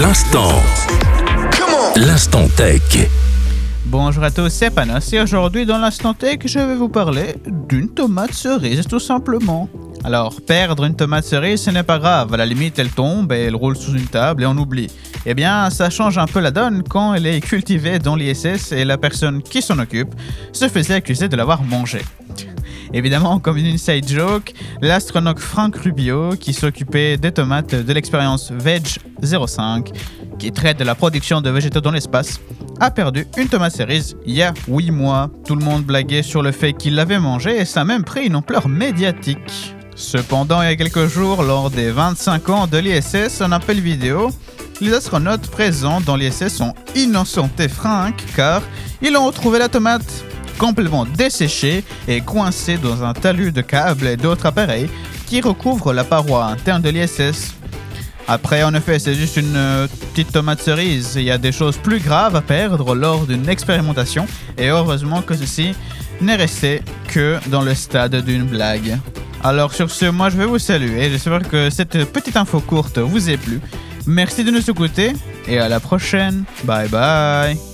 L'instant. L'instant tech. Bonjour à tous, c'est Panos et aujourd'hui dans l'instant tech, je vais vous parler d'une tomate cerise tout simplement. Alors, perdre une tomate cerise, ce n'est pas grave, à la limite elle tombe et elle roule sous une table et on oublie. Eh bien, ça change un peu la donne quand elle est cultivée dans l'ISS et la personne qui s'en occupe se faisait accuser de l'avoir mangée. Évidemment, comme une inside joke, l'astronaute Frank Rubio, qui s'occupait des tomates de l'expérience Veg 05, qui traite de la production de végétaux dans l'espace, a perdu une tomate cerise il y a 8 mois. Tout le monde blaguait sur le fait qu'il l'avait mangée et ça a même pris une ampleur médiatique. Cependant, il y a quelques jours, lors des 25 ans de l'ISS, un appel vidéo, les astronautes présents dans l'ISS ont innocenté Frank car ils ont retrouvé la tomate complètement desséchée et coincée dans un talus de câbles et d'autres appareils qui recouvrent la paroi interne de l'ISS. Après, en effet, c'est juste une euh, petite tomate cerise. Il y a des choses plus graves à perdre lors d'une expérimentation, et heureusement que ceci n'est resté que dans le stade d'une blague. Alors sur ce, moi je vais vous saluer. J'espère que cette petite info courte vous a plu. Merci de nous écouter et à la prochaine. Bye bye.